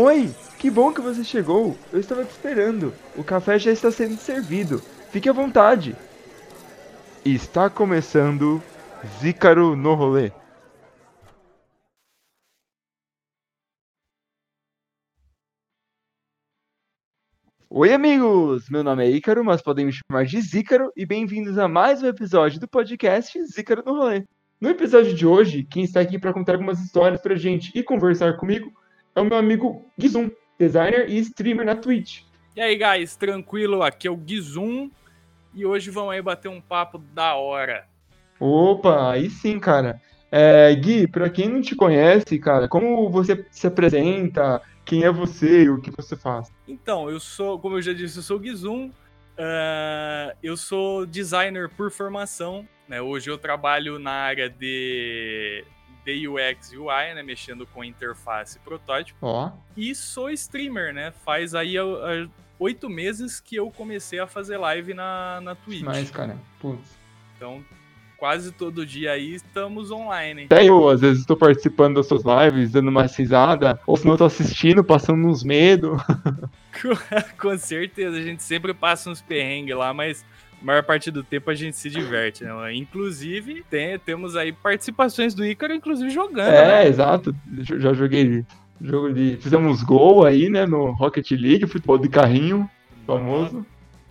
Oi, que bom que você chegou. Eu estava te esperando. O café já está sendo servido. Fique à vontade. Está começando Zícaro no rolê. Oi, amigos! Meu nome é Ícaro, mas podem me chamar de Zícaro e bem-vindos a mais um episódio do podcast Zícaro no rolê. No episódio de hoje, quem está aqui para contar algumas histórias pra gente e conversar comigo é o meu amigo Gizum, designer e streamer na Twitch. E aí, guys, tranquilo? Aqui é o Gizum e hoje vamos aí bater um papo da hora. Opa, aí sim, cara. É, Gui, pra quem não te conhece, cara, como você se apresenta? Quem é você e o que você faz? Então, eu sou, como eu já disse, eu sou o Gizum. Uh, eu sou designer por formação. Né? Hoje eu trabalho na área de, de UX e UI, né? mexendo com interface e protótipo. Ó. E sou streamer, né? Faz aí oito meses que eu comecei a fazer live na, na Twitch. Mas, cara, putz. Então, quase todo dia aí estamos online. Até eu, às vezes, estou participando das suas lives, dando uma risada, ou se não, tô assistindo, passando uns medos. Com certeza, a gente sempre passa uns perrengues lá, mas a maior parte do tempo a gente se diverte, né? Inclusive, tem, temos aí participações do Ícaro, inclusive jogando. É, né? exato. Já joguei jogo de. Fizemos gol aí, né? No Rocket League, futebol de carrinho, famoso.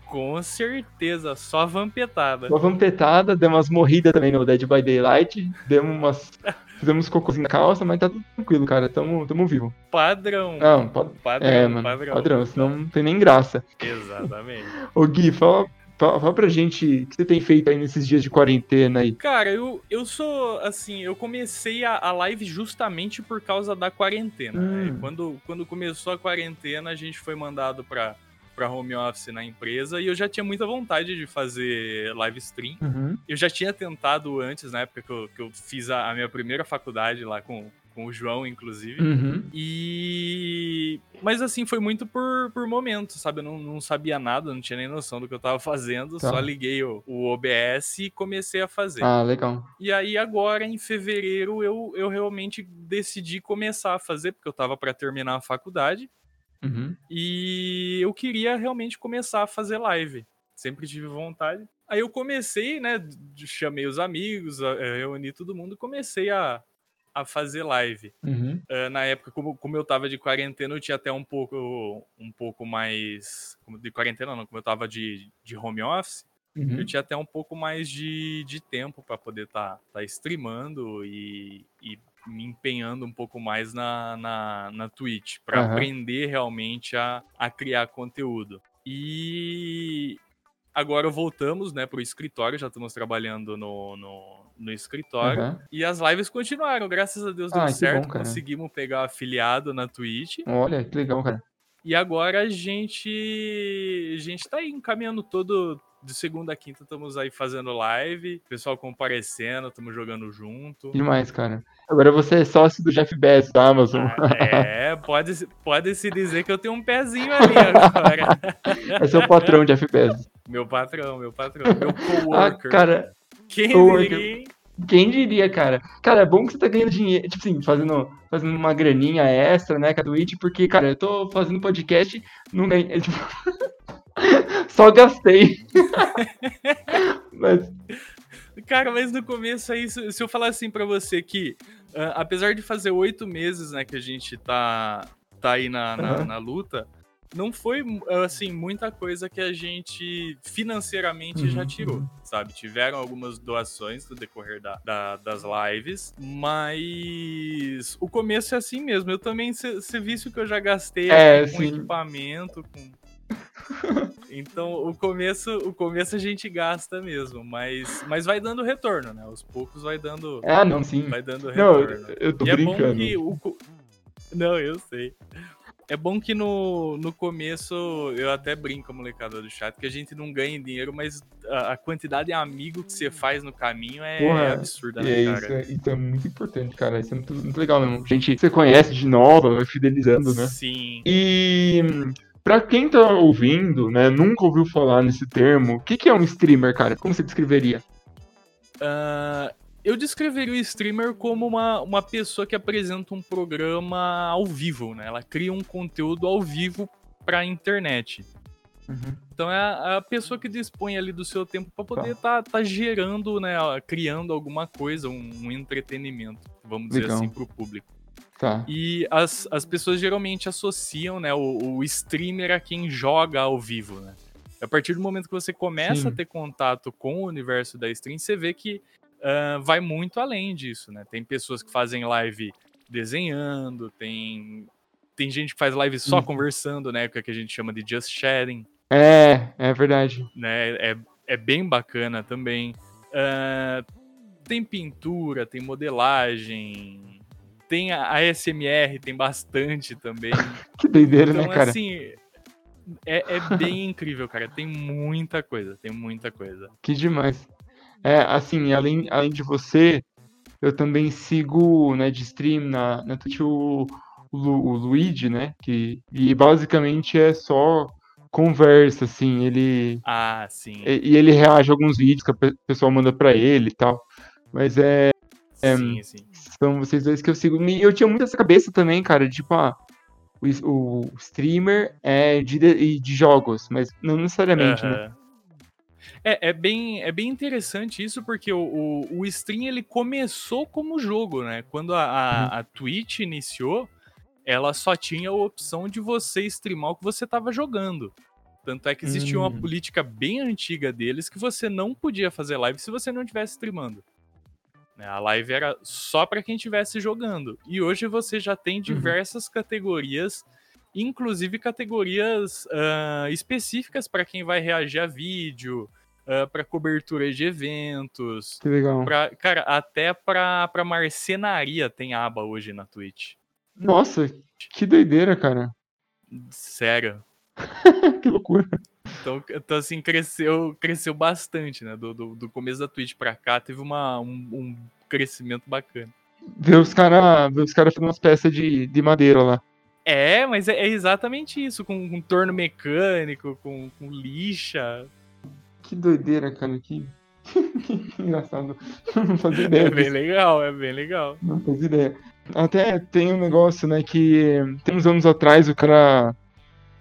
Com certeza, só vampetada. Uma vampetada, deu umas morridas também no Dead by Daylight, demos umas. Fizemos cocôzinho na calça, mas tá tudo tranquilo, cara. Tamo, tamo vivo. Padrão. Não, pad... padrão, é, mano, padrão. padrão, senão não tem nem graça. Exatamente. Ô Gui, fala, fala, pra gente o que você tem feito aí nesses dias de quarentena aí. Cara, eu, eu sou, assim, eu comecei a, a live justamente por causa da quarentena. né? Hum. Quando, quando começou a quarentena, a gente foi mandado pra, pra home office na empresa e eu já tinha muita vontade de fazer live stream. Uhum. Eu já tinha tentado antes, na época que eu, que eu fiz a, a minha primeira faculdade lá com, com o João, inclusive. Uhum. E. Mas assim, foi muito por, por momentos, sabe? Eu não, não sabia nada, não tinha nem noção do que eu tava fazendo, Tá. só liguei o, o OBS e comecei a fazer. Ah, legal. E aí, agora, em fevereiro, eu, eu realmente decidi começar a fazer, porque eu tava pra terminar a faculdade. Uhum. E eu queria realmente começar a fazer live. Sempre tive vontade. Aí eu comecei, né? Chamei os amigos, eh, reuni todo mundo e comecei a, a fazer live. Uhum. Eh, na época, como, como eu tava de quarentena, eu tinha até um pouco, um pouco mais. como De quarentena, não, como eu tava de, de home office, Uhum. eu tinha até um pouco mais de, de tempo para poder estar tá, tá streamando e, e me empenhando um pouco mais na, na, na Twitch, para Aham. aprender realmente a, a criar conteúdo. E agora voltamos né, para o escritório, já estamos trabalhando no, no, no escritório. Aham. E as lives continuaram, graças a Deus deu Ah, certo, bom, conseguimos pegar afiliado na Twitch. Olha, que legal, cara. E agora a gente a gente tá aí encaminhando todo de segunda a quinta estamos aí fazendo live, pessoal comparecendo, estamos jogando junto. Demais, cara. Agora você é sócio do Jeff Bezos da Amazon. Ah, é, pode, pode se dizer que eu tenho um pezinho ali agora. É seu patrão, Jeff Bezos. meu patrão, meu patrão, meu Ah, coworker. cara, Quem diria, quem diria, cara? Cara, é bom que você tá ganhando dinheiro, tipo assim, fazendo, fazendo uma graninha extra, né, com a Twitch, porque, cara, eu tô fazendo podcast, não ganhei, é, tipo, só gastei. Mas, Cara, mas no começo aí, se se eu falar assim pra você que, ah, apesar de fazer oito meses, né, que a gente tá, tá aí na, na, Aham. na luta, não foi, assim, muita coisa que a gente financeiramente já Uhum, tirou, uhum. sabe? Tiveram algumas doações no decorrer da, da- das lives, mas o começo é assim mesmo. Eu também, você viu que eu já gastei É, com sim. equipamento, com... Então, o começo, o começo a gente gasta mesmo, mas, mas vai dando retorno, né? Aos poucos vai dando, ah, não, sim. vai dando Não, retorno. eu, eu tô e é bom brincando. que o Não, eu sei. É bom que no, no começo, eu até brinco, molecada do chat, que a gente não ganha dinheiro, mas a, a quantidade de amigo que você faz no caminho é, Porra, é absurda, né, é cara? isso, é, isso é muito importante, cara. Isso é muito, muito legal mesmo. Gente, que você conhece de nova, vai fidelizando, né? Sim. E pra quem tá ouvindo, né, nunca ouviu falar nesse termo, o que, que é um streamer, cara? Como você descreveria? Ah, eu descreveria o streamer como uma, uma pessoa que apresenta um programa ao vivo, né? Ela cria um conteúdo ao vivo para a internet. Uhum. Então é a, a, pessoa que dispõe ali do seu tempo para poder estar tá. tá, tá gerando, né, criando alguma coisa, um, um entretenimento, vamos Legal. dizer assim, para o público. Tá. E as, as pessoas geralmente associam, né, o, o streamer a quem joga ao vivo, né? A partir do momento que você começa Sim. a ter contato com o universo da stream, você vê que uh, vai muito além disso, né? Tem pessoas que fazem live desenhando, tem, tem gente que faz live só uhum. conversando, né? Que, é que a gente chama de just chatting. É, é verdade. Né? É, é bem bacana também. Uh, tem pintura, tem modelagem, tem a ASMR, tem bastante também. que doideira, né, então, né, cara? assim, é, é bem incrível, cara. Tem muita coisa, tem muita coisa. Que demais. É, assim, além, além de você, eu também sigo, né, de stream na, na Twitch o, o, o Luigi, né, que, e basicamente é só conversa, assim, ele... Ah, sim. E, e ele reage a alguns vídeos que o pessoal manda pra ele e tal, mas é... é sim, sim. São vocês dois que eu sigo. E eu tinha muito essa cabeça também, cara, tipo, ah, o, o streamer é de, de, de jogos, mas não necessariamente, uh -huh. né? É, é, bem, é bem interessante isso, porque o, o, o stream ele começou como jogo, né? Quando a, a, uhum. a Twitch iniciou, ela só tinha a opção de você streamar o que você estava jogando. Tanto é que existia uma hum. política bem antiga deles que você não podia fazer live se você não estivesse streamando. Né? A live era só para quem estivesse jogando. E hoje você já tem uhum. diversas uhum. categorias inclusive categorias uh, específicas para quem vai reagir a vídeo, uh, ah, para cobertura de eventos. Que legal. Pra, cara, até para marcenaria tem aba hoje na Twitch. Nossa, que doideira, cara. Sério. que loucura. Então, então, assim, cresceu, cresceu bastante, né? Do, do, do começo da Twitch pra cá, teve uma, um, um crescimento bacana. Ver os caras cara fazendo umas peças de, de madeira lá. É, mas é, é exatamente isso, com, com torno mecânico, com, com lixa. Que doideira, cara, que, que engraçado. Não fazia ideia. É bem legal, é bem legal. Não fazia ideia. Até tem um negócio, né, que tem uns anos atrás o cara.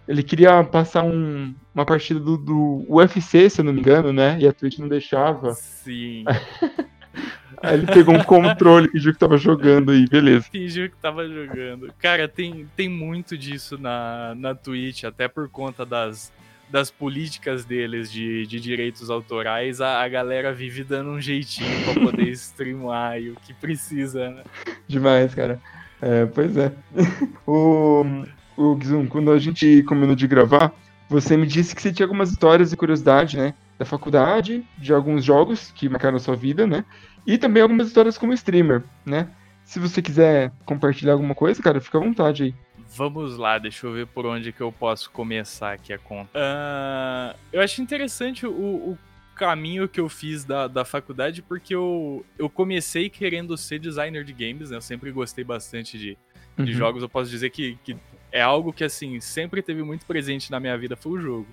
Ele queria passar um, uma partida do, do UFC, se eu não me engano, né? E a Twitch não deixava. Sim. Aí ele pegou um controle, fingiu que tava jogando aí, beleza. Fingiu que tava jogando. Cara, tem, tem muito disso na, na Twitch, até por conta das, das políticas deles de, de direitos autorais, a, a galera vive dando um jeitinho pra poder streamar e o que precisa, né? Demais, cara. É, pois é. o, o Gizum, quando a gente combinou de gravar, você me disse que você tinha algumas histórias e curiosidade, né? Da faculdade, de alguns jogos que marcaram a sua vida, né? E também algumas histórias como streamer, né? Se você quiser compartilhar alguma coisa, cara, fica à vontade aí. Vamos lá, deixa eu ver por onde que eu posso começar aqui a conta. Uh, eu acho interessante o, o, caminho que eu fiz da, da faculdade, porque eu, eu comecei querendo ser designer de games, né? Eu sempre gostei bastante de, de uhum. jogos. Eu posso dizer que, que é algo que, assim, sempre teve muito presente na minha vida, foi o jogo.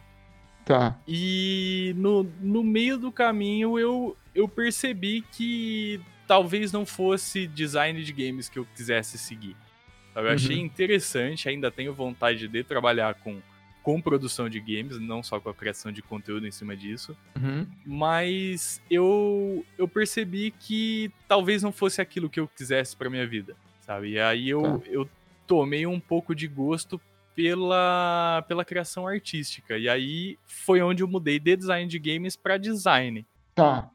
Tá. E no, no meio do caminho eu, eu percebi que talvez não fosse design de games que eu quisesse seguir. Eu uhum. achei interessante, ainda tenho vontade de trabalhar com, com produção de games, não só com a criação de conteúdo em cima disso. Uhum. Mas eu, eu percebi que talvez não fosse aquilo que eu quisesse para minha vida, sabe? E aí eu, tá. eu tomei um pouco de gosto pela, pela criação artística. E aí foi onde eu mudei de design de games para design. Tá.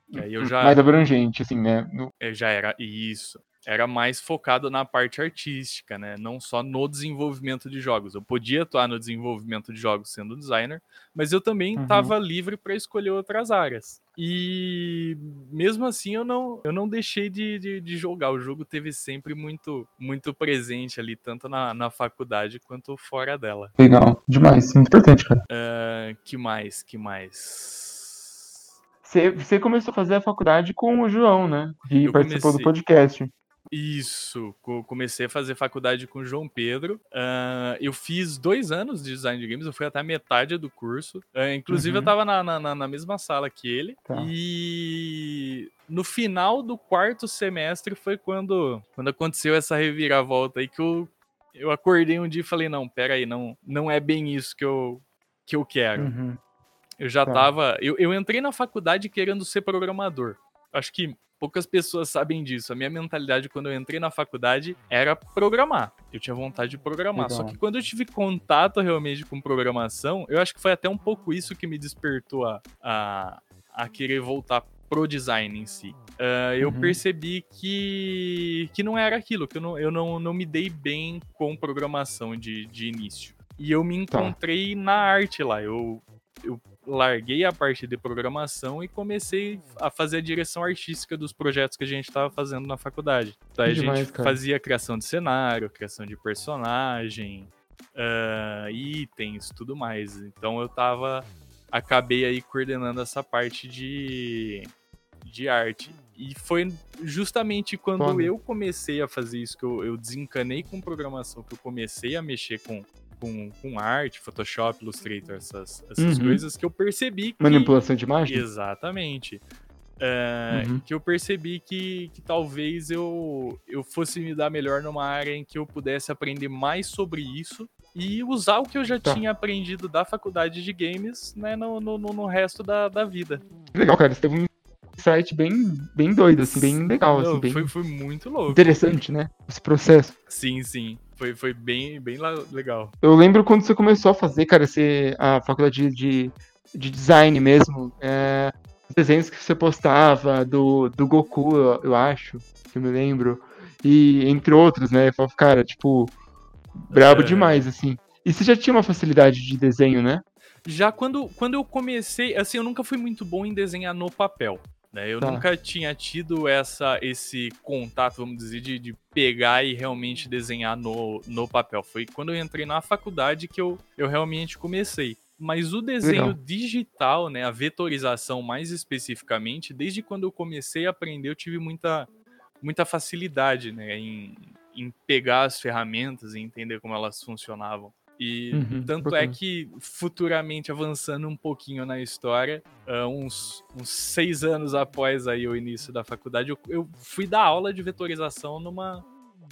Já, mais abrangente, assim, né? No... Eu já era isso. Era mais focado na parte artística, né? Não só no desenvolvimento de jogos. Eu podia atuar no desenvolvimento de jogos sendo designer, mas eu também estava uhum. livre para escolher outras áreas. E mesmo assim eu não, eu não deixei de, de, de, jogar. O jogo teve sempre muito, muito presente ali, tanto na, na faculdade quanto fora dela. Legal, demais, muito importante, cara. Uh, que mais? Que mais? Você, começou a fazer a faculdade com o João, né? Que eu participou comecei... do podcast. Isso, comecei a fazer faculdade com o João Pedro. Uh, eu fiz dois anos de design de games, eu fui até a metade do curso. Uh, inclusive, uhum. eu tava na, na, na, mesma sala que ele. Tá. E no final do quarto semestre foi quando, quando aconteceu essa reviravolta aí que eu, eu acordei um dia e falei: não, peraí, não, não é bem isso que eu, que eu quero. Uhum. Eu já tá. tava. Eu, eu entrei na faculdade querendo ser programador. Acho que poucas pessoas sabem disso. A minha mentalidade quando eu entrei na faculdade era programar. Eu tinha vontade de programar. Legal. Só que quando eu tive contato realmente com programação, eu acho que foi até um pouco isso que me despertou a, a, a querer voltar pro design em si. Uh, eu uhum. percebi que, que não era aquilo, que eu não, eu não, não me dei bem com programação de, de início. E eu me tá. encontrei tá. na arte lá. Eu, eu larguei a parte de programação e comecei a fazer a direção artística dos projetos que a gente estava fazendo na faculdade. Então, a gente cara. fazia criação de cenário, criação de personagem, uh, itens, tudo mais. Então eu tava. Acabei aí coordenando essa parte de, de arte. E foi justamente quando eu comecei a fazer isso, que eu, eu desencanei com programação, que eu comecei a mexer com com, com arte, Photoshop, Illustrator, essas, essas uhum. coisas, que eu percebi que... Manipulação de imagem? Exatamente. É, uhum. Que eu percebi que, que talvez eu, eu fosse me dar melhor numa área em que eu pudesse aprender mais sobre isso e usar o que eu já tá. tinha aprendido da faculdade de games né, no, no, no resto da, da vida. Legal, cara. Você teve um insight bem, bem doido, assim, bem legal. Não, assim, bem foi, foi muito louco. Interessante, né? Esse processo. Sim, sim. Foi, foi bem, bem legal. Eu lembro quando você começou a fazer, cara, você, a faculdade de, de design mesmo. É, os desenhos que você postava do, do Goku, eu, eu acho, que eu me lembro. E entre outros, né? Cara, tipo, brabo é... demais, assim. E você já tinha uma facilidade de desenho, né? Já quando, quando eu comecei, assim, eu nunca fui muito bom em desenhar no papel. Né? Eu tá. nunca tinha tido essa, esse contato, vamos dizer, de, de, pegar e realmente desenhar no, no papel. Foi quando eu entrei na faculdade que eu, eu realmente comecei. Mas o desenho Legal. digital, né, a vetorização mais especificamente, desde quando eu comecei a aprender, eu tive muita, muita facilidade né, em, em pegar as ferramentas e entender como elas funcionavam. E uhum, tanto é que futuramente avançando um pouquinho na história, uh, uns, uns seis anos após aí o início da faculdade, eu, eu, fui dar aula de vetorização numa,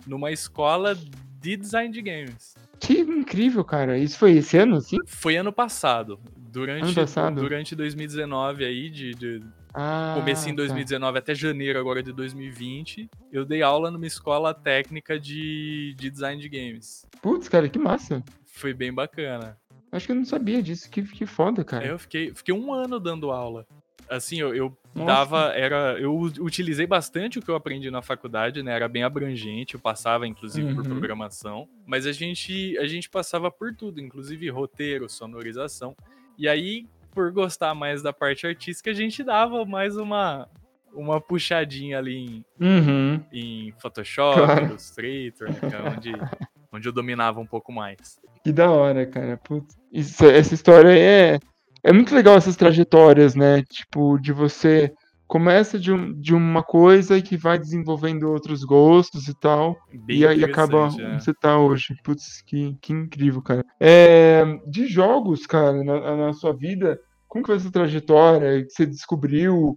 numa escola de design de games. Que incrível, cara. Isso foi esse ano, sim? Foi ano passado. Durante, ano passado? durante 2019 aí, de, de ah, comecei em 2019 tá. até janeiro agora de 2020, eu dei aula numa escola técnica de, de design de games. Putz, cara, que massa foi bem bacana. Acho que eu não sabia disso, que, que foda, cara. Eu fiquei, fiquei um ano dando aula. Assim, eu, eu dava, era, eu utilizei bastante o que eu aprendi na faculdade, né? Era bem abrangente, eu passava inclusive uhum. por programação, mas a gente, a gente passava por tudo, inclusive roteiro, sonorização. E aí, por gostar mais da parte artística, a gente dava mais uma uma puxadinha ali em, uhum. em Photoshop, claro. Illustrator, né, é onde, onde eu dominava um pouco mais. Que da hora, cara. Putz, isso, essa história é, é muito legal, essas trajetórias, né? Tipo, de você começa de, um, de uma coisa que vai desenvolvendo outros gostos e tal. Bem e aí acaba é. onde você tá hoje. Putz, que, que incrível, cara. É, de jogos, cara, na, na sua vida, como que foi essa trajetória? Que você descobriu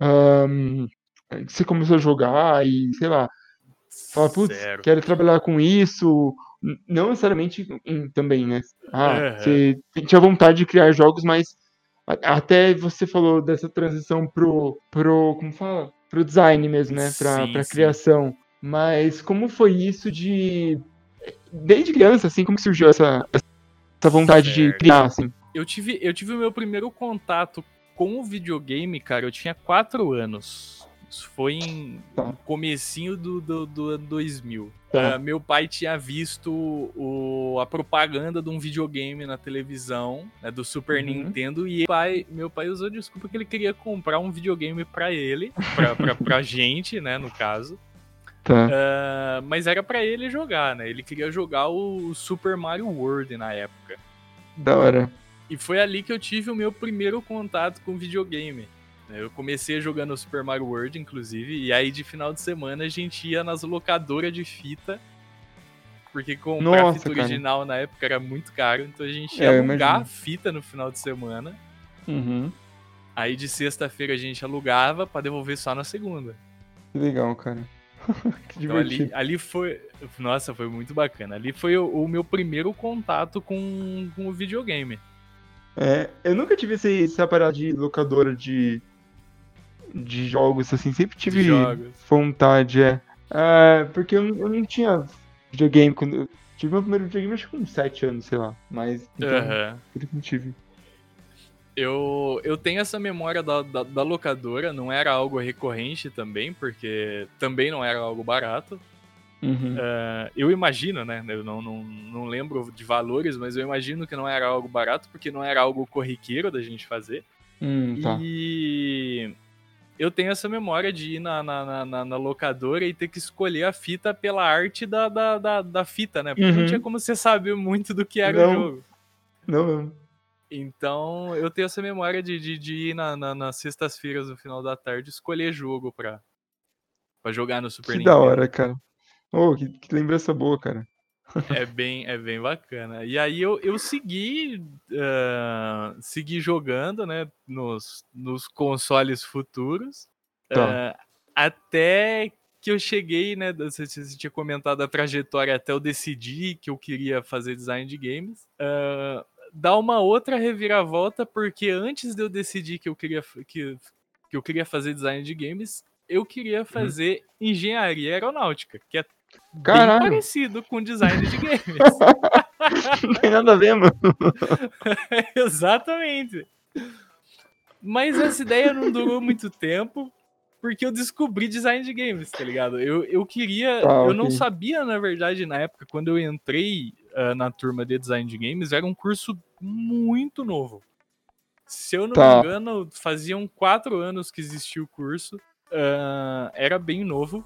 um, que você começou a jogar e, sei lá, fala, putz, quero trabalhar com isso, não necessariamente em, também, né? Ah, uhum. você tinha vontade de criar jogos, mas até você falou dessa transição pro, pro como fala? Pro design mesmo, né? Pra, sim, pra criação. Mas como foi isso de... Desde criança, assim, como surgiu essa, essa vontade certo. de criar, assim? Eu tive, eu tive o meu primeiro contato com o videogame, cara, eu tinha quatro anos. Isso foi em tá. comecinho do, do, do ano 2000. Tá. Uh, meu pai tinha visto o, a propaganda de um videogame na televisão, né, do Super uhum. Nintendo, e pai, meu pai usou desculpa que ele queria comprar um videogame para ele, pra, pra, pra gente, né, no caso. Tá. Uh, mas era para ele jogar, né? Ele queria jogar o Super Mario World na época. Da hora. E foi ali que eu tive o meu primeiro contato com videogame. Eu comecei jogando Super Mario World, inclusive, e aí de final de semana a gente ia nas locadoras de fita, porque comprar Nossa, fita cara. original na época era muito caro, então a gente É, ia eu alugar fita no final de semana. Uhum. Aí de sexta-feira a gente alugava pra devolver só na segunda. Que legal, cara. que Então ali, divertido. ali foi. Nossa, foi muito bacana. Ali foi o, o meu primeiro contato com, com o videogame. É, eu nunca tive esse, essa parada de locadora de, de jogos, assim, sempre tive vontade, é. É, porque eu, não- eu não tinha videogame quando. Eu tive meu primeiro videogame acho que com 7 anos, sei lá. Mas. Então, isso que não tive. Eu, eu tenho essa memória da, da, da locadora, não era algo recorrente também, porque também não era algo barato. Uhum. Ah, eu imagino, né? Eu não, não, não lembro de valores, mas eu imagino que não era algo barato, porque não era algo corriqueiro da gente fazer. Hum, tá. E eu tenho essa memória de ir na, na, na- na- locadora e ter que escolher a fita pela arte da, da, da, da fita, né? Porque não Uhum. tinha como você saber muito do que era Não. o jogo. Não, não. Então eu tenho essa memória de, de, de ir na, na- nas sextas-feiras no final da tarde escolher jogo pra, pra jogar no Super Que Nintendo. da hora, cara. Oh, que, que lembrança boa, cara. É bem, é bem bacana. E aí eu, eu segui, ah, segui jogando, né, nos, nos consoles futuros, Tá. ah, até que eu cheguei, né, você, você tinha comentado a trajetória até eu decidir que eu queria fazer design de games. Ah, dá uma outra reviravolta, porque antes de eu decidir que eu queria, que, que eu queria fazer design de games, eu Uhum. queria fazer engenharia aeronáutica, que é bem Caralho. parecido com design de games. Não tem nada a ver, mano. Exatamente. Mas essa ideia não durou muito tempo, porque eu descobri design de games, tá ligado? Eu, eu queria. Tá, eu não ok. sabia, na verdade, na época, quando eu entrei ah, na turma de design de games, era um curso muito novo. Se eu não Tá. me engano, faziam quatro anos que existia o curso. ah, era bem novo.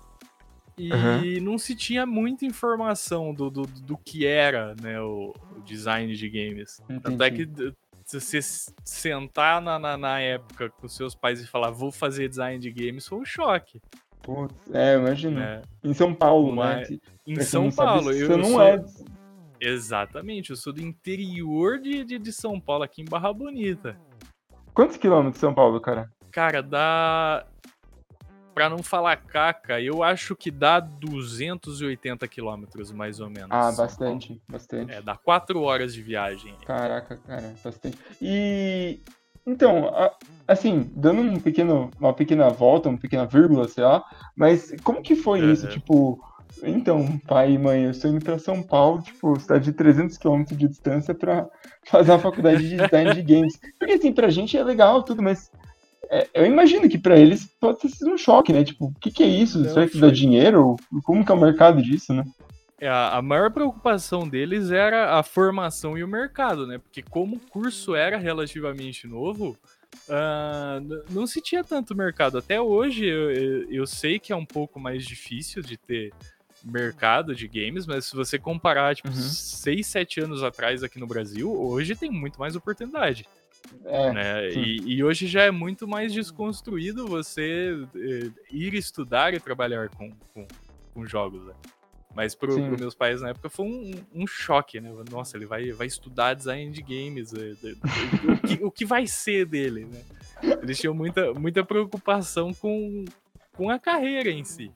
E Aham. não se tinha muita informação do, do, do que era né, o, o design de games. Tanto é que Entendi. d- se você sentar na, na, na época com seus pais e falar vou fazer design de games foi um choque. Putz, é, eu imagino. Né? Em São Paulo, né? Mas- Se- Em pra São sabe, Paulo, Você eu não sou... é. Exatamente, eu sou do interior de, de, de São Paulo, aqui em Barra Bonita. Quantos quilômetros de São Paulo, cara? Cara, dá. Pra não falar caca, eu acho que dá 280 quilômetros, mais ou menos. Ah, bastante, bastante. É, dá 4 horas de viagem. Caraca, cara, bastante. E então, assim, dando um pequeno, uma pequena volta, uma pequena vírgula, sei lá, mas como que foi isso? Aham. Tipo, então, pai e mãe, eu estou indo pra São Paulo, tipo, cidade de 300 km de distância pra fazer a faculdade de design de games. Porque assim, pra gente é legal tudo, mas é, eu imagino que pra eles pode ter sido um choque, né? Tipo, o que que é isso? Não, Será que dá dinheiro? Como que é o mercado disso, né? É, a a maior preocupação deles era a formação e o mercado, né? Porque como o curso era relativamente novo, n- não se tinha tanto mercado. Até hoje eu, eu- eu sei que é um pouco mais difícil de ter mercado de games, mas se você comparar, tipo, Uhum. 6, 7 anos atrás aqui no Brasil, hoje tem muito mais oportunidade. É, né? E, e hoje já é muito mais desconstruído você eh, ir estudar e trabalhar com, com, com jogos, né? Mas Sim. pro meus pais na época foi um, um choque, né? Nossa, ele vai, vai estudar design de games. eh, o, que, o que vai ser dele, né? Eles tinham muita, muita preocupação com, com a carreira em si.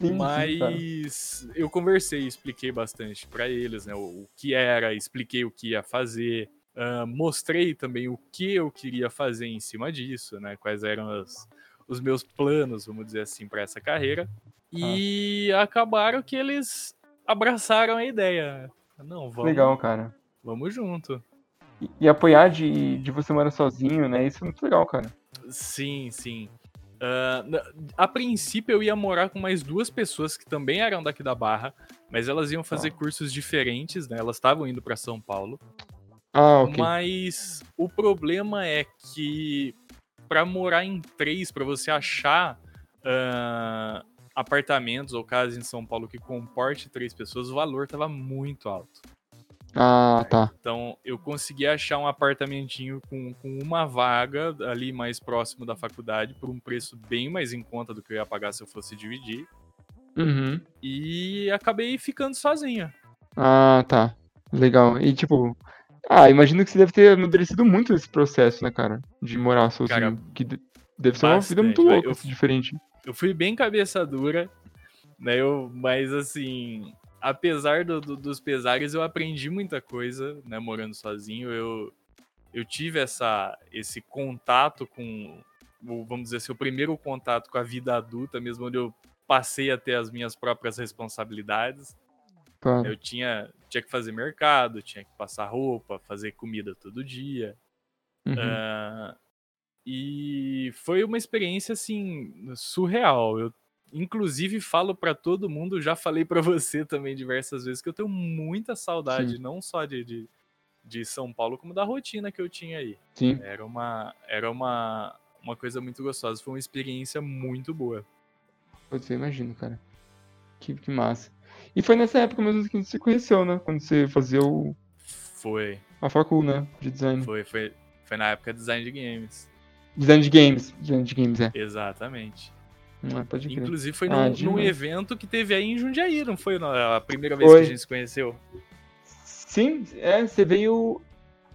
sim. Mas eu conversei, expliquei bastante pra eles, né? O, o que era, expliquei o que ia fazer, ah, mostrei também o que eu queria fazer em cima disso, né? Quais eram os, os meus planos, vamos dizer assim, pra essa carreira. E acabaram que eles abraçaram a ideia. Não, vamos, Legal, cara. vamos junto. E, e apoiar de, de você morar sozinho, né? Isso é muito legal, cara. Sim, sim. Ah, na- a princípio eu ia morar com mais duas pessoas que também eram daqui da Barra, mas elas iam fazer Tá. cursos diferentes, né? Elas estavam indo para São Paulo. Ah, ok. Mas o problema é que para morar em três, para você achar ah, apartamentos ou casas em São Paulo que comporte três pessoas, o valor tava muito alto. Ah, tá. Então eu consegui achar um apartamentinho com, com uma vaga ali mais próximo da faculdade por um preço bem mais em conta do que eu ia pagar se eu fosse dividir. Uhum. E acabei ficando sozinho. Ah, tá. Legal. E tipo. Ah, imagino que você deve ter amadurecido muito esse processo, né, cara? De morar sozinho. Cara, que de- deve ser uma vida muito louca, eu- assim, diferente. Eu fui bem cabeça dura, né? Eu, mas assim, apesar do- do- dos pesares, eu aprendi muita coisa, né? Morando sozinho, eu, eu tive essa, esse contato com, vamos dizer assim, o primeiro contato com a vida adulta, mesmo onde eu passei a ter as minhas próprias responsabilidades. Claro. Eu tinha, tinha que fazer mercado, tinha que passar roupa, fazer comida todo dia. Uhum. Ah, e foi uma experiência assim surreal. Eu inclusive falo pra todo mundo, já falei pra você também diversas vezes que eu tenho muita saudade, Sim. não só de, de, de São Paulo, como da rotina que eu tinha aí. Sim. Era uma era uma uma coisa muito gostosa, foi uma experiência muito boa. Putz, eu imagino, cara. Que, que massa. E foi nessa época mesmo que a gente se conheceu, né? Quando você fazia o, Foi, a facul, né? De design. foi, foi, foi na época de design de games. Design de games. Design de games, é. Exatamente. Não, pode crer. Inclusive foi Ah, num, num demais. evento que teve aí em Jundiaí, não foi a primeira vez Foi. que a gente se conheceu? Sim, é, você veio.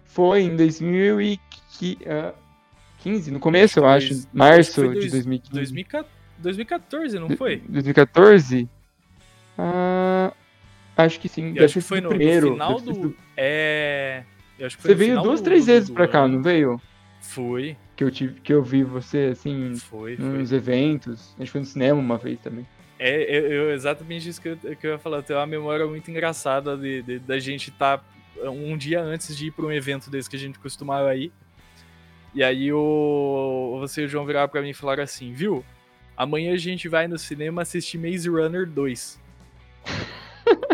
Foi em 2015, no começo, eu acho. acho Março foi de dois- 2015. 2014, 2014, não foi? 2014? Ah, acho que sim. Eu Deve acho que foi no, o no primeiro. final do. sido- É. Eu acho que foi Você veio duas, três do- vezes do pra cá, não veio? Foi, Que eu, tive, que eu vi você, assim, foi, foi. nos eventos. A gente foi no cinema uma vez também. É, eu, eu- exatamente isso que eu, que eu ia falar. Tenho uma memória muito engraçada de, de- da gente estar um dia antes de ir pra um evento desse que a gente costumava ir. E aí o, você e o João viraram pra mim e falaram assim, viu? Amanhã a gente vai no cinema assistir Maze Runner 2.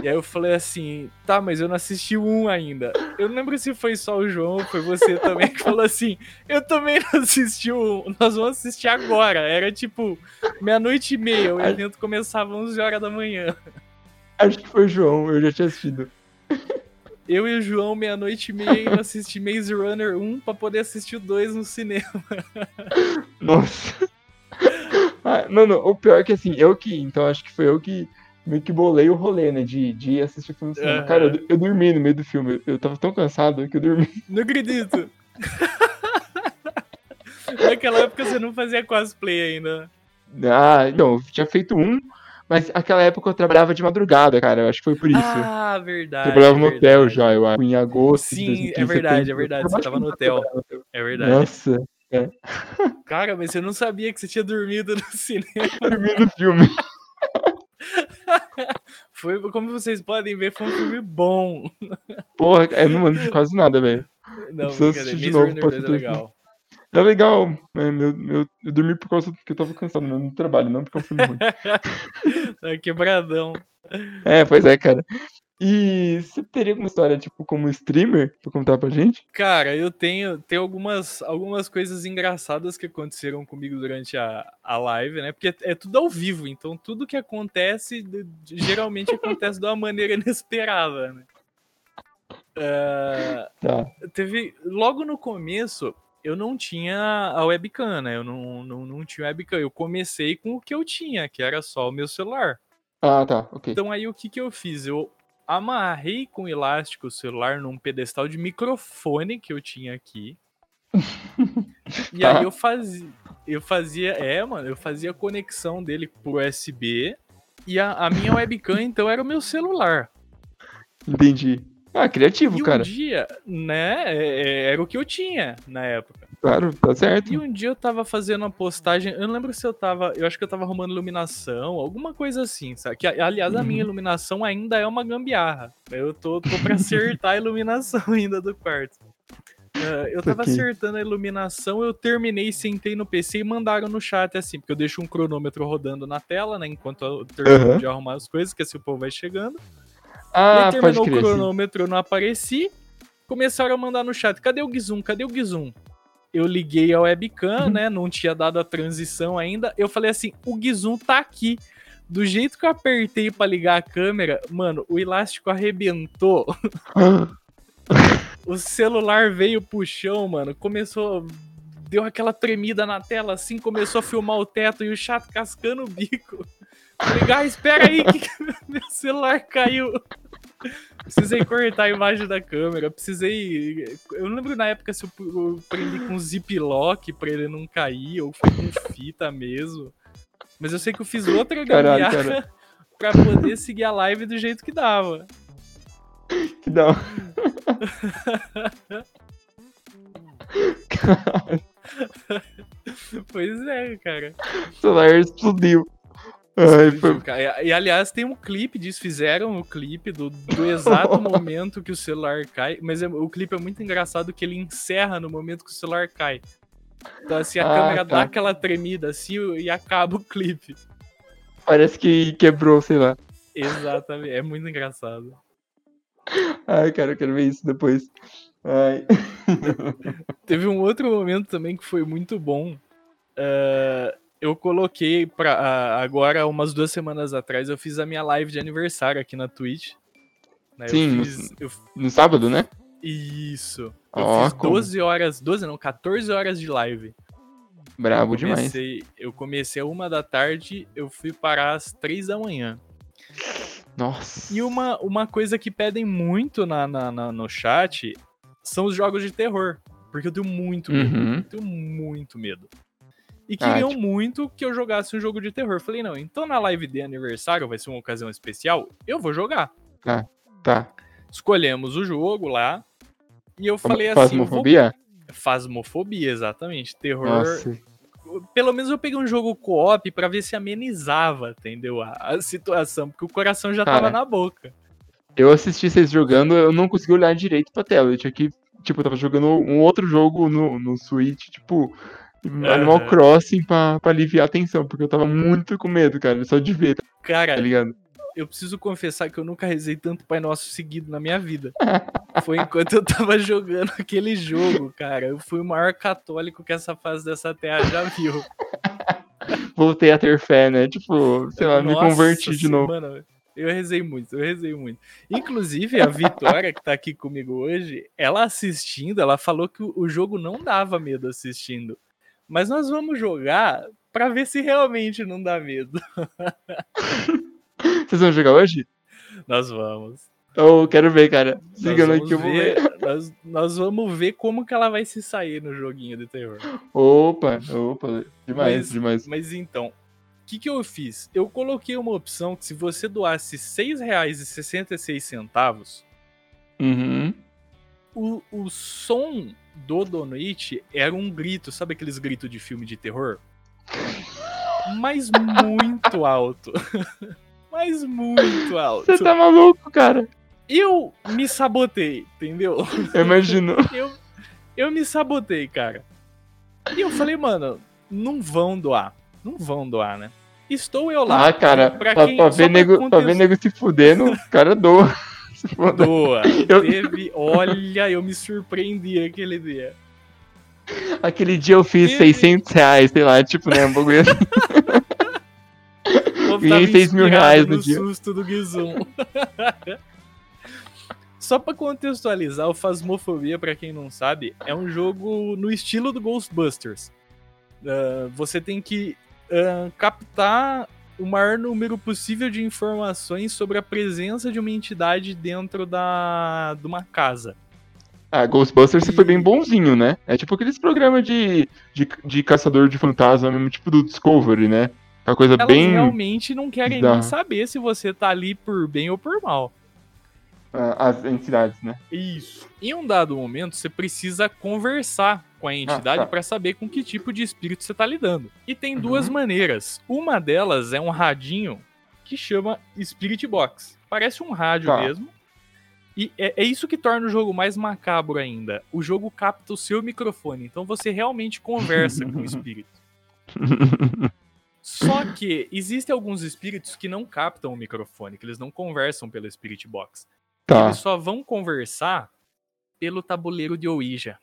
E aí eu falei assim, tá, mas eu não assisti 1 ainda. Eu não lembro se foi só o João foi você também que falou assim, eu também não assisti 1, nós vamos assistir agora. Era tipo meia-noite e meia, o evento começava às 11 horas da manhã. Acho que foi o João, eu já tinha assistido. Eu e o João, meia-noite e meia, indo assistir Maze Runner 1 pra poder assistir o 2 no cinema. Nossa. Ah, mano, o pior é que assim, eu que. Então acho que foi eu que meio que bolei o rolê, né? De, de ir assistir o filme no cinema. Cara, eu, eu dormi no meio do filme. Eu, eu tava tão cansado que eu dormi. Não acredito. Naquela época você não fazia cosplay ainda. Ah, não, eu tinha feito um, mas aquela época eu trabalhava de madrugada, cara. Eu acho que foi por isso. Ah, eu verdade. trabalhava no verdade. hotel já, eu acho. Em agosto. Sim, 2015, é verdade, setembro. é verdade. Eu Você tava no eu hotel. É verdade. Nossa, Cara, mas você não sabia que você tinha dormido no cinema. dormi no filme. Foi, como vocês podem ver, foi um filme bom. Porra, eu não lembro de quase nada, velho. Não, assistir de novo pra 2 é legal. É legal, né? Meu, meu, eu dormi por causa que eu tava cansado mesmo no trabalho, não porque é um filme ruim. Tá quebradão. É, pois é, cara. E você teria alguma história, tipo, como streamer, pra contar pra gente? Cara, eu tenho, tenho algumas, algumas coisas engraçadas que aconteceram comigo durante a, a live, né? Porque é tudo ao vivo, então tudo que acontece geralmente acontece de uma maneira inesperada, né? Ah, Tá. teve logo no começo eu não tinha a webcam, né? Eu não, não, não tinha webcam. Eu comecei com o que eu tinha, que era só o meu celular. Ah, tá, ok. Então aí o que que eu fiz? Eu amarrei com elástico o celular num pedestal de microfone que eu tinha aqui. e Tá. aí eu fazia, eu fazia, é, mano, eu fazia a conexão dele pro USB e a, a minha webcam então era o meu celular. Entendi. Ah, criativo, E um cara. dia, né, é- é- era o que eu tinha na época. Claro, tá certo. E um dia eu tava fazendo uma postagem, eu não lembro se eu tava, eu acho que eu tava arrumando iluminação, alguma coisa assim, sabe? Que, aliás, a minha Uhum. iluminação ainda é uma gambiarra. Eu tô, tô pra acertar a iluminação ainda do quarto. Eh, eu tava acertando a iluminação, eu terminei, sentei no PC e mandaram no chat assim, porque eu deixo um cronômetro rodando na tela, né, enquanto eu termino Aham. de arrumar as coisas, que assim o povo vai chegando. e Ah, pode terminou o crer, sim. cronômetro, eu não apareci. Começaram a mandar no chat: cadê o Gizum? Cadê o Gizum? Eu liguei a webcam, Uhum. né? Não tinha dado a transição ainda. Eu falei assim: o Gizum tá aqui. Do jeito que eu apertei pra ligar a câmera, mano, o elástico arrebentou. o celular veio pro chão, mano. Começou. Deu aquela tremida na tela assim, começou a filmar o teto e o chato cascando o bico. Falei, ah, espera aí que meu celular caiu. Precisei cortar a imagem da câmera, precisei. Eu não lembro na época se eu prendi com ziplock pra ele não cair, ou foi com fita mesmo. Mas eu sei que eu fiz outra gambiarra pra poder seguir a live do jeito que dava. Que dá. pois é, cara. O celular explodiu. Ai, foi... E, aliás, tem um clipe disso, fizeram o clipe do, do exato momento que o celular cai, mas é, o clipe é muito engraçado que ele encerra no momento que o celular cai. Então assim, a ah, câmera tá. dá aquela tremida assim e acaba o clipe. Parece que quebrou, sei lá. Exatamente, é muito engraçado. Ai, cara, eu quero ver isso depois. Ai. Teve um outro momento também que foi muito bom. Uh, eu coloquei para agora umas duas semanas atrás eu fiz a minha live de aniversário aqui na Twitch. Né? Sim, fiz, no, no, sábado, né? Isso. Eu oh, fiz 12 como? horas, 12 não, 14 horas de live. Brabo eu comecei, demais. Eu comecei uma da tarde, eu fui parar às três da manhã. Nossa. E uma, uma coisa que pedem muito na, na, na no chat são os jogos de terror. Porque eu tenho muito medo. Uhum. Eu tenho muito medo. E ah, queriam ah, tipo... muito que eu jogasse um jogo de terror. Falei, não, então na live de aniversário vai ser uma ocasião especial, eu vou jogar. Tá, tá. Escolhemos o jogo lá. E eu falei assim. Fasmofobia? Fasmofobia, exatamente. Terror. Nossa. Pelo menos eu peguei um jogo co-op pra ver se amenizava, entendeu? A, a, situação, porque o coração já Cara, tava na boca. Eu assisti vocês jogando, eu não consegui olhar direito pra tela. Eu tinha que. Tipo, eu tava jogando um outro jogo no, no Switch, tipo, Animal Crossing pra, pra aliviar a tensão, porque eu tava muito com medo, cara, só de ver. Cara, tá ligado? eu preciso confessar que eu nunca rezei tanto Pai Nosso seguido na minha vida. Foi enquanto eu tava jogando aquele jogo, cara. Eu fui o maior católico que essa fase dessa terra já viu. Voltei a ter fé, né? Tipo, sei lá, Nossa, me converti de novo. Mano, eu rezei muito, eu rezei muito. Inclusive, a Vitória, que tá aqui comigo hoje, ela assistindo, ela falou que o jogo não dava medo assistindo. Mas nós vamos jogar para ver se realmente não dá medo. Vocês vão jogar hoje? Nós vamos. Eu quero ver, cara. Siga aqui, vou ver. ver. Nós, nós, vamos ver como que ela vai se sair no joguinho de terror. Opa, opa, demais, mas, demais. Mas então, o que, que eu fiz? Eu coloquei uma opção que se você doasse R$ 6,66, uhum. o, o som do Donate era um grito, sabe aqueles gritos de filme de terror? Mas muito alto. Mas muito alto. Você tá maluco, cara? Eu me sabotei, entendeu? Eu imagino. Eu, eu me sabotei, cara. E eu falei, mano, não vão doar. Não vão doar, né? Estou eu lá. Ah, cara, pra, quem, pra, ver, nego, pra ver nego se fudendo, cara doa. Doa. Eu... Teve, olha, eu me surpreendi aquele dia. Aquele dia eu fiz Teve... 600 reais, sei lá, tipo, né, um bagulho assim. Ganhei 6 mil reais no, no dia. susto do Gizum. Só pra contextualizar, o Phasmophobia, pra quem não sabe, é um jogo no estilo do Ghostbusters. Uh, você tem que uh, captar o maior número possível de informações sobre a presença de uma entidade dentro da, de uma casa. Ah, Ghostbusters e... foi bem bonzinho, né? É tipo aqueles programas de, de, de caçador de fantasma, mesmo tipo do Discovery, né? Uma coisa Elas bem. realmente não querem nem saber se você tá ali por bem ou por mal. Ah, as entidades, né? Isso. Em um dado momento, você precisa conversar com a entidade ah, tá. para saber com que tipo de espírito você tá lidando. E tem uhum. duas maneiras. Uma delas é um radinho que chama Spirit Box. Parece um rádio tá. mesmo. E é, é, isso que torna o jogo mais macabro ainda. O jogo capta o seu microfone, então você realmente conversa com o espírito. Só que existem alguns espíritos que não captam o microfone, que eles não conversam pelo Spirit Box. Tá. Eles só vão conversar pelo tabuleiro de Ouija.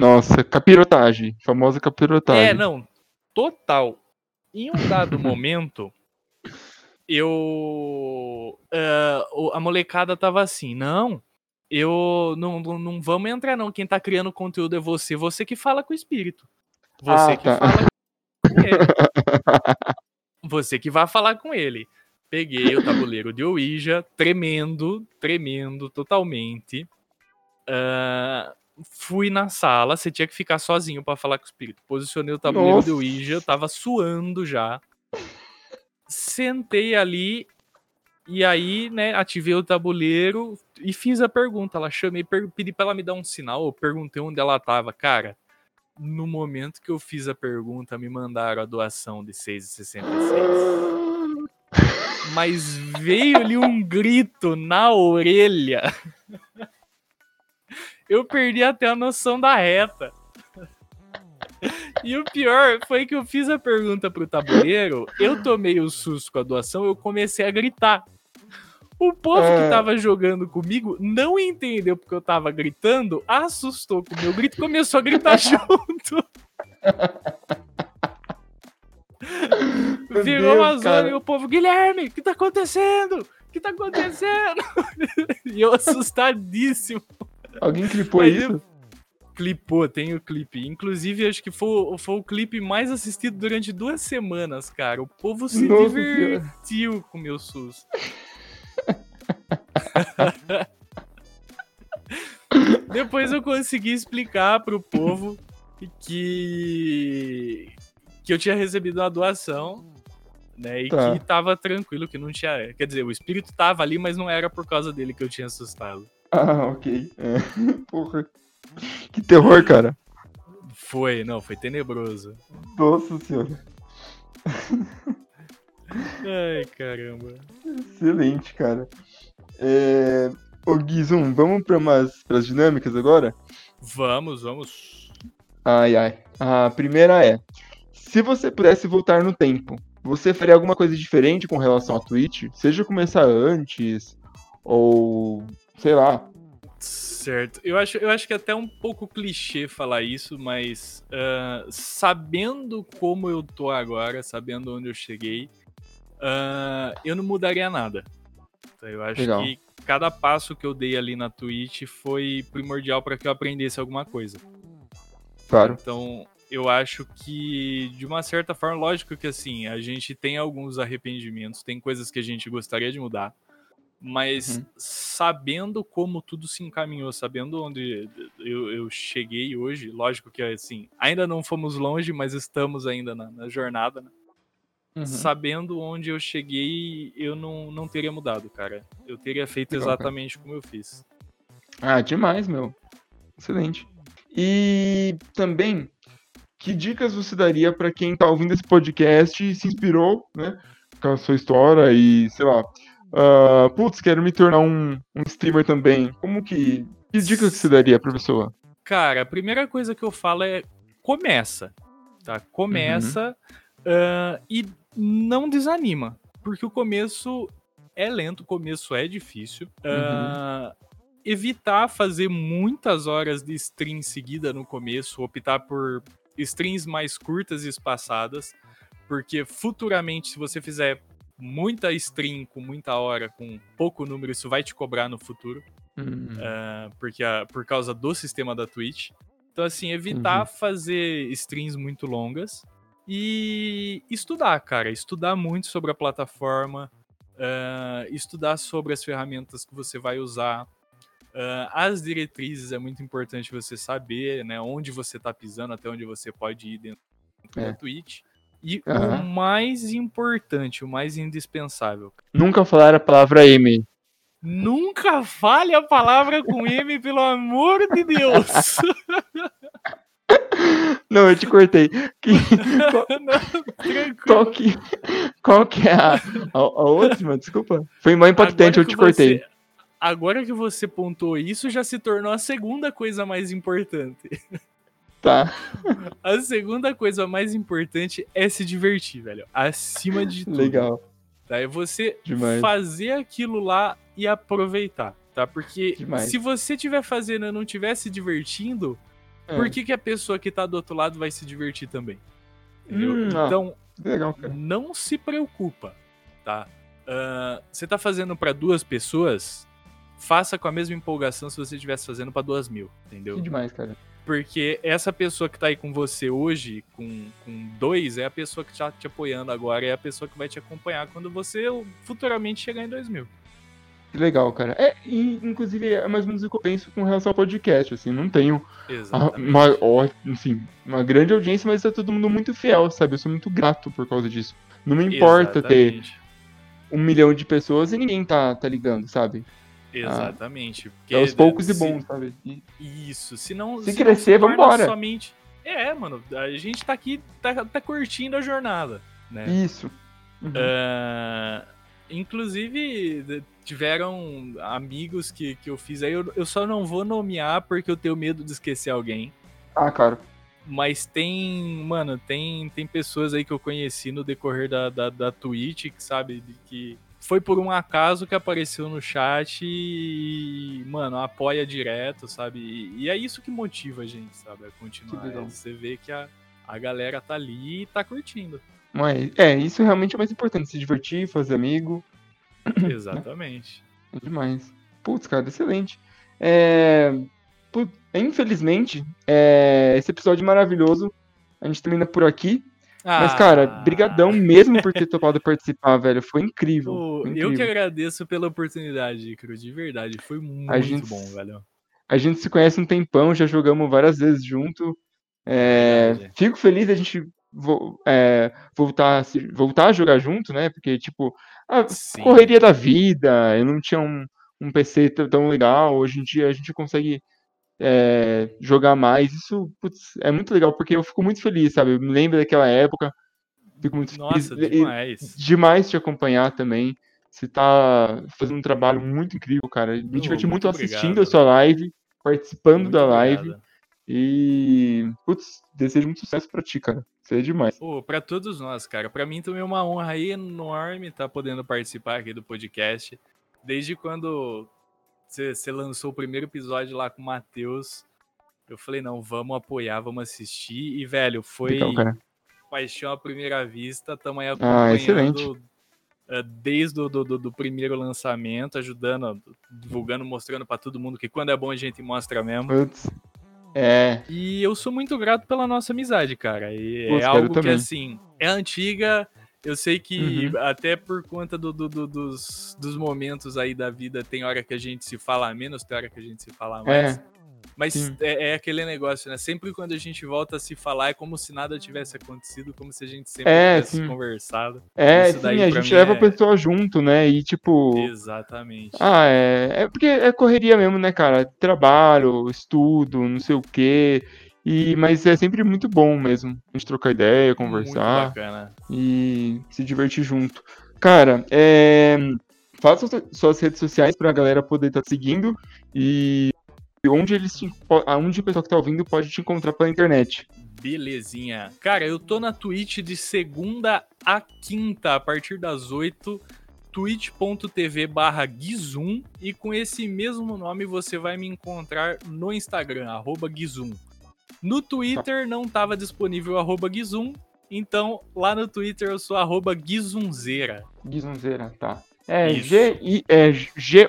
Nossa, capirotagem. Famosa capirotagem. É, não. Total. Em um dado momento, eu. Uh, a molecada tava assim, não. Eu não, não, não, vamos entrar, não. Quem tá criando conteúdo é você. Você que fala com o espírito. Você ah, que tá. fala com ele. Você que vai falar com ele. Peguei o tabuleiro de Ouija, tremendo, tremendo totalmente. Uh, fui na sala, você tinha que ficar sozinho para falar com o espírito. Posicionei o tabuleiro Nossa. de Ouija, tava suando já. Sentei ali e aí, né, ativei o tabuleiro e fiz a pergunta. Ela chamei, pedi para ela me dar um sinal, eu perguntei onde ela tava. Cara, no momento que eu fiz a pergunta, me mandaram a doação de 6,66 mas veio ali um grito na orelha. Eu perdi até a noção da reta. E o pior foi que eu fiz a pergunta pro tabuleiro, eu tomei o susto com a doação, eu comecei a gritar. O povo é... que tava jogando comigo não entendeu porque eu tava gritando, assustou com o meu grito e começou a gritar junto. Virou uma zona e o povo, Guilherme, o que tá acontecendo? O que tá acontecendo? e eu assustadíssimo. Alguém clipou Mas isso? Eu... Clipou, tem o clipe. Inclusive, acho que foi, foi o clipe mais assistido durante duas semanas, cara. O povo se Nossa divertiu com o meu susto. Depois eu consegui explicar pro povo que que eu tinha recebido a doação, né? E tá. que tava tranquilo, que não tinha. Quer dizer, o espírito tava ali, mas não era por causa dele que eu tinha assustado. Ah, ok. É. Porra. Que terror, cara. Foi, não, foi tenebroso. Nossa senhora. Ai, caramba. Excelente, cara. É... Ô, Guizum, vamos para umas pras dinâmicas agora? Vamos, vamos. Ai, ai. A primeira é: se você pudesse voltar no tempo, você faria alguma coisa diferente com relação à Twitch? Seja começar antes, ou sei lá. Certo. Eu acho, eu acho que é até um pouco clichê falar isso, mas uh, sabendo como eu tô agora, sabendo onde eu cheguei, uh, eu não mudaria nada. Então, eu acho Legal. que cada passo que eu dei ali na Twitch foi primordial para que eu aprendesse alguma coisa. Claro. Então, eu acho que, de uma certa forma, lógico que assim, a gente tem alguns arrependimentos, tem coisas que a gente gostaria de mudar, mas uhum. sabendo como tudo se encaminhou, sabendo onde eu, eu, cheguei hoje, lógico que assim, ainda não fomos longe, mas estamos ainda na, na jornada, né? Uhum. Sabendo onde eu cheguei, eu não, não teria mudado, cara. Eu teria feito Legal, exatamente cara. como eu fiz. Ah, demais, meu. Excelente. E também que dicas você daria para quem está ouvindo esse podcast e se inspirou, né, com a sua história e, sei lá, uh, putz, quero me tornar um, um streamer também. Como que. Que dicas você daria pra pessoa? Cara, a primeira coisa que eu falo é começa. Tá? Começa uhum. uh, e não desanima. Porque o começo é lento, o começo é difícil. Uh, evitar fazer muitas horas de stream seguida no começo, optar por strings mais curtas e espaçadas, porque futuramente, se você fizer muita stream com muita hora, com pouco número, isso vai te cobrar no futuro, uhum. uh, porque a, por causa do sistema da Twitch. Então, assim, evitar uhum. fazer streams muito longas e estudar, cara. Estudar muito sobre a plataforma, uh, estudar sobre as ferramentas que você vai usar, Uh, as diretrizes é muito importante você saber, né, onde você está pisando, até onde você pode ir dentro é. da Twitch. E uhum. o mais importante, o mais indispensável. Nunca falar a palavra M. Nunca fale a palavra com M, pelo amor de Deus! Não, eu te cortei. Que... Qual... Não, qual, que... qual que é a, a, a última? Desculpa. Foi mais impactante, eu te cortei. Você agora que você pontuou isso, já se tornou a segunda coisa mais importante. Tá. A segunda coisa mais importante é se divertir, velho. Acima de tudo. Legal. Tá? É você Demais. fazer aquilo lá e aproveitar, tá? Porque Demais. se você estiver fazendo e não estiver se divertindo, é. por que, que a pessoa que tá do outro lado vai se divertir também? Hum, então, Legal, não se preocupa, tá? uh, você tá fazendo para duas pessoas, faça com a mesma empolgação se você estivesse fazendo para duas mil, entendeu? Que demais, cara. Porque essa pessoa que tá aí com você hoje, com, com dois, é a pessoa que tá te apoiando agora, é a pessoa que vai te acompanhar quando você futuramente chegar em dois mil. Que legal, cara. É, inclusive, é mais ou menos o que eu penso com relação ao podcast, assim, não tenho uma, ó, assim, uma grande audiência, mas tá todo mundo muito fiel, sabe? Eu sou muito grato por causa disso. Não me importa Exatamente. ter um milhão de pessoas e ninguém tá, tá ligando, sabe? Exatamente. Ah, porque é aos poucos se... e bons, sabe? E... Isso. Se não. Se, se crescer, vamos embora. Somente... É, mano. A gente tá aqui, tá, tá curtindo a jornada. Né? Isso. Uhum. Uh, inclusive, tiveram amigos que, que eu fiz aí. Eu, eu só não vou nomear porque eu tenho medo de esquecer alguém. Ah, claro. Mas tem, mano, tem, tem pessoas aí que eu conheci no decorrer da, da, da Twitch, que sabe, que foi por um acaso que apareceu no chat e, mano, apoia direto, sabe? E, e é isso que motiva a gente, sabe? A continuar. É você vê que a, a galera tá ali e tá curtindo. Mas, é, isso realmente é mais importante, se divertir, fazer amigo. Exatamente. É demais. Putz, cara, excelente. É... Putz, infelizmente, é... esse episódio maravilhoso. A gente termina por aqui. Ah. Mas, cara, brigadão mesmo por ter topado participar, velho. Foi incrível, Pô, foi incrível. Eu que agradeço pela oportunidade, Icaro, de verdade. Foi muito gente, bom, velho. A gente se conhece um tempão, já jogamos várias vezes junto. É, fico feliz a gente vo, é, voltar, voltar a jogar junto, né? Porque, tipo, a Sim. correria da vida, eu não tinha um, um PC tão legal. Hoje em dia a gente consegue é, jogar mais. Isso putz, é muito legal, porque eu fico muito feliz, sabe? Eu me lembro daquela época. Fico muito Nossa, feliz. demais. Demais te acompanhar também. Você tá fazendo um trabalho muito incrível, cara. Me oh, diverti muito, muito assistindo obrigado. a sua live, participando muito da live. Obrigado. E, putz, desejo muito sucesso pra ti, cara. Isso é demais. Pô, pra todos nós, cara. Pra mim também é uma honra enorme estar tá podendo participar aqui do podcast. Desde quando você lançou o primeiro episódio lá com o Matheus. Eu falei, não, vamos apoiar, vamos assistir. E, velho, foi Legal, paixão à primeira vista. Tamo aí ah, acompanhando ah, desde o do, do, do, primeiro lançamento, ajudando, divulgando, mostrando para todo mundo que quando é bom a gente mostra mesmo. Putz. É. E eu sou muito grato pela nossa amizade, cara. E Putz, é algo que, assim, é antiga, eu sei que uhum. até por conta do, do, do, dos, dos momentos aí da vida, tem hora que a gente se fala menos, tem hora que a gente se fala mais. É. Mas é, é, aquele negócio, né? Sempre quando a gente volta a se falar, é como se nada tivesse acontecido, como se a gente sempre é, tivesse sim. conversado. É, Isso sim, a gente leva é... a pessoa junto, né? E tipo. Exatamente. Ah, é. É porque é correria mesmo, né, cara? Trabalho, estudo, não sei o quê. E, mas é sempre muito bom mesmo. A gente trocar ideia, conversar. Muito bacana. E se divertir junto. Cara, é, faça suas redes sociais pra galera poder estar tá seguindo e onde eles te, onde o pessoal que tá ouvindo pode te encontrar pela internet. Belezinha. Cara, eu tô na Twitch de segunda a quinta, a partir das 8 twitch.tv barra Gizum e com esse mesmo nome você vai me encontrar no Instagram, arroba Gizum. No Twitter não estava disponível arroba Gizum, então lá no Twitter eu sou arroba Gizunzeira. Gizunzeira, tá. É G-U-I-Z-U-M,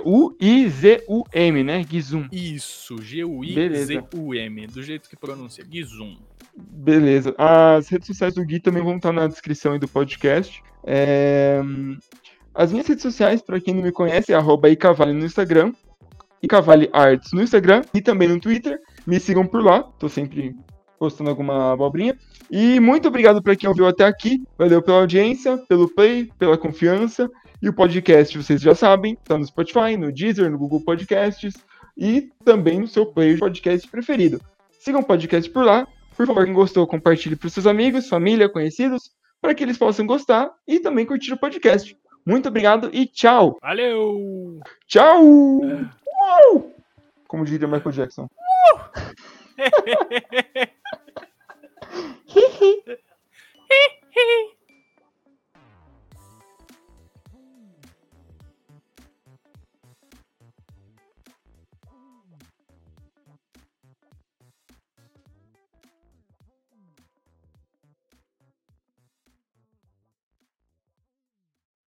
é, né? Gizum. Isso, G-U-I-Z-U-M, do jeito que pronuncia, Gizum. Beleza. As redes sociais do Gui também vão estar na descrição aí do podcast. É... As minhas redes sociais, para quem não me conhece, é arroba Icavale no Instagram, Icavale Arts no Instagram e também no Twitter. Me sigam por lá, tô sempre postando alguma abobrinha. E muito obrigado para quem ouviu até aqui. Valeu pela audiência, pelo play, pela confiança. E o podcast, vocês já sabem, tá no Spotify, no Deezer, no Google Podcasts e também no seu player de podcast preferido. Sigam o podcast por lá. Por favor, quem gostou, compartilhe para seus amigos, família, conhecidos, para que eles possam gostar e também curtir o podcast. Muito obrigado e tchau! Valeu! Tchau! É. Como diria Michael Jackson. Uhul!